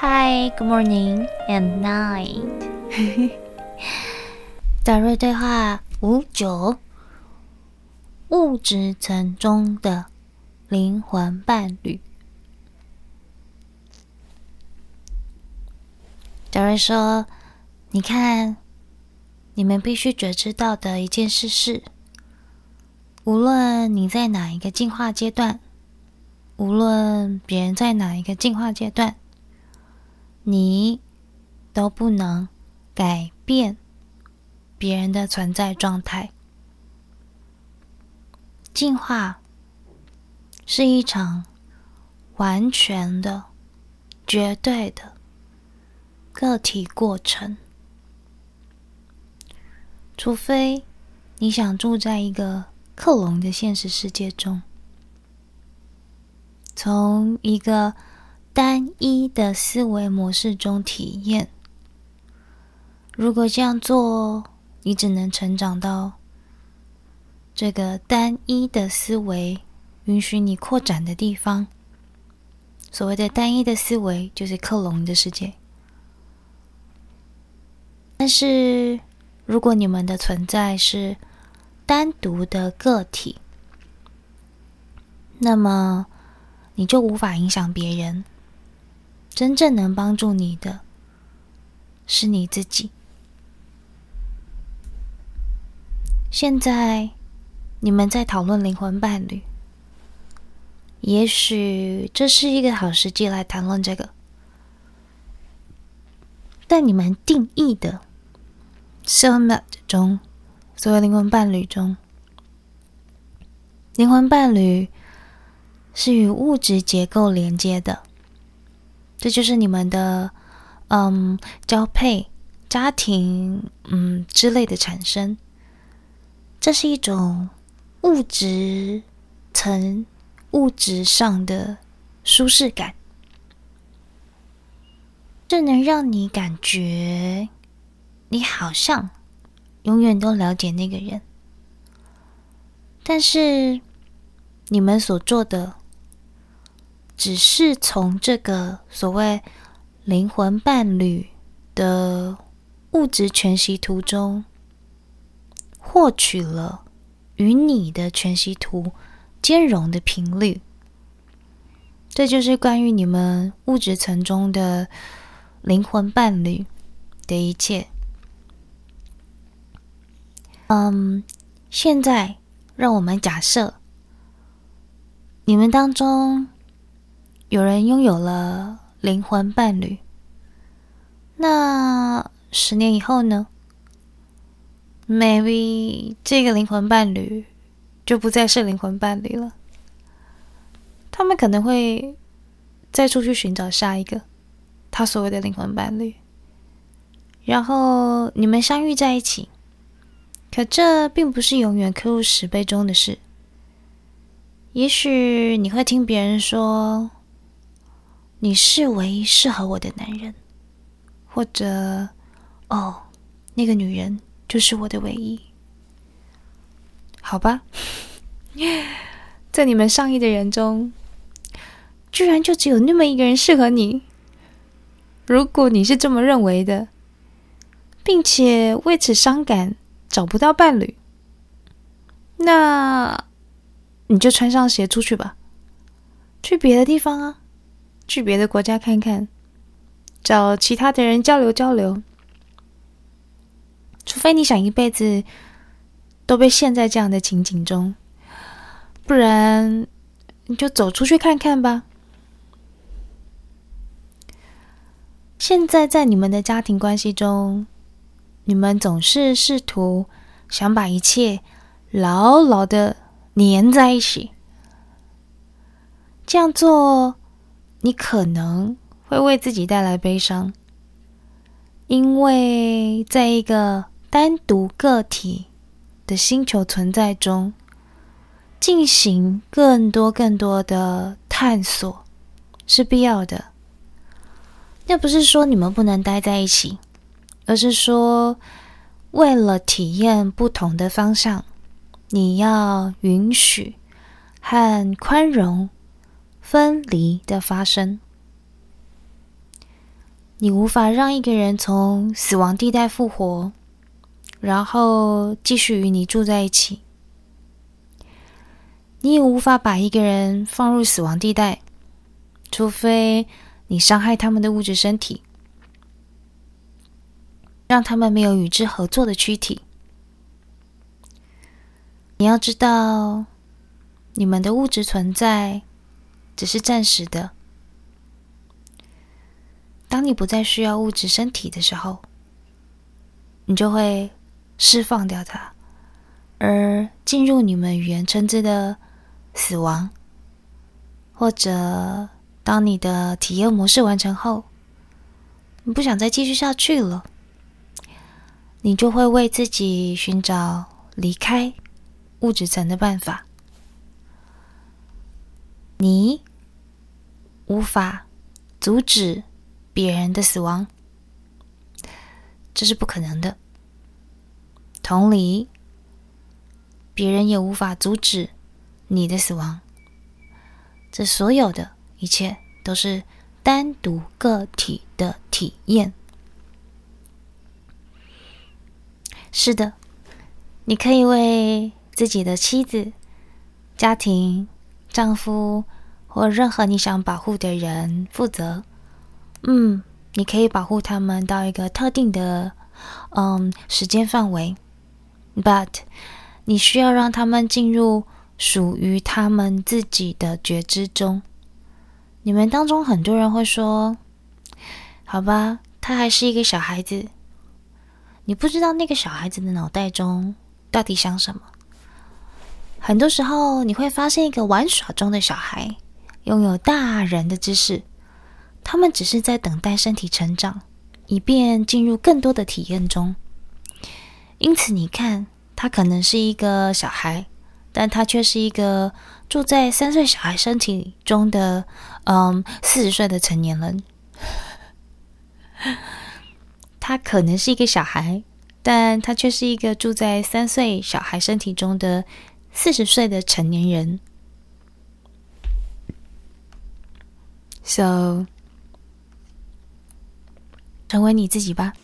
Hi, good morning and night。德瑞对话五九，物质层中的灵魂伴侣。德瑞说：“你看，你们必须觉知到的一件事是，无论你在哪一个进化阶段，无论别人在哪一个进化阶段。”你都不能改变别人的存在状态。进化是一场完全的、绝对的个体过程，除非你想住在一个克隆的现实世界中，从一个。单一的思维模式中体验。如果这样做，你只能成长到这个单一的思维允许你扩展的地方。所谓的单一的思维，就是克隆的世界。但是，如果你们的存在是单独的个体，那么你就无法影响别人。真正能帮助你的，是你自己。现在，你们在讨论灵魂伴侣，也许这是一个好时机来谈论这个。但你们定义的 soulmate 中，所谓灵魂伴侣中，灵魂伴侣是与物质结构连接的。这就是你们的，嗯，交配、家庭，嗯之类的产生。这是一种物质层、物质上的舒适感，这能让你感觉你好像永远都了解那个人。但是你们所做的。只是从这个所谓灵魂伴侣的物质全息图中，获取了与你的全息图兼容的频率。这就是关于你们物质层中的灵魂伴侣的一切。嗯，现在让我们假设你们当中。有人拥有了灵魂伴侣，那十年以后呢？Maybe 这个灵魂伴侣就不再是灵魂伴侣了。他们可能会再出去寻找下一个他所谓的灵魂伴侣，然后你们相遇在一起。可这并不是永远刻入石碑中的事。也许你会听别人说。你是唯一适合我的男人，或者，哦，那个女人就是我的唯一。好吧，在你们上亿的人中，居然就只有那么一个人适合你。如果你是这么认为的，并且为此伤感，找不到伴侣，那你就穿上鞋出去吧，去别的地方啊。去别的国家看看，找其他的人交流交流。除非你想一辈子都被陷在这样的情景中，不然你就走出去看看吧。现在在你们的家庭关系中，你们总是试图想把一切牢牢的粘在一起，这样做。你可能会为自己带来悲伤，因为在一个单独个体的星球存在中，进行更多更多的探索是必要的。那不是说你们不能待在一起，而是说，为了体验不同的方向，你要允许和宽容。分离的发生，你无法让一个人从死亡地带复活，然后继续与你住在一起。你也无法把一个人放入死亡地带，除非你伤害他们的物质身体，让他们没有与之合作的躯体。你要知道，你们的物质存在只是暂时的。当你不再需要物质身体的时候，你就会释放掉它，而进入你们语言称之的死亡，或者当你的体验模式完成后，你不想再继续下去了，你就会为自己寻找离开物质层的办法。你无法阻止。别人的死亡，这是不可能的。同理，别人也无法阻止你的死亡。这所有的一切都是单独个体的体验。是的，你可以为自己的妻子、家庭、丈夫或任何你想保护的人负责。嗯，你可以保护他们到一个特定的嗯时间范围，but 你需要让他们进入属于他们自己的觉知中。你们当中很多人会说：“好吧，他还是一个小孩子。”你不知道那个小孩子的脑袋中到底想什么。很多时候，你会发现一个玩耍中的小孩拥有大人的知识。他们只是在等待身体成长，以便进入更多的体验中。因此，你看，他可能是一个小孩，但他却是一个住在三岁小孩身体中的，嗯，四十岁的成年人。他可能是一个小孩，但他却是一个住在三岁小孩身体中的四十岁的成年人。So. 成为你自己吧。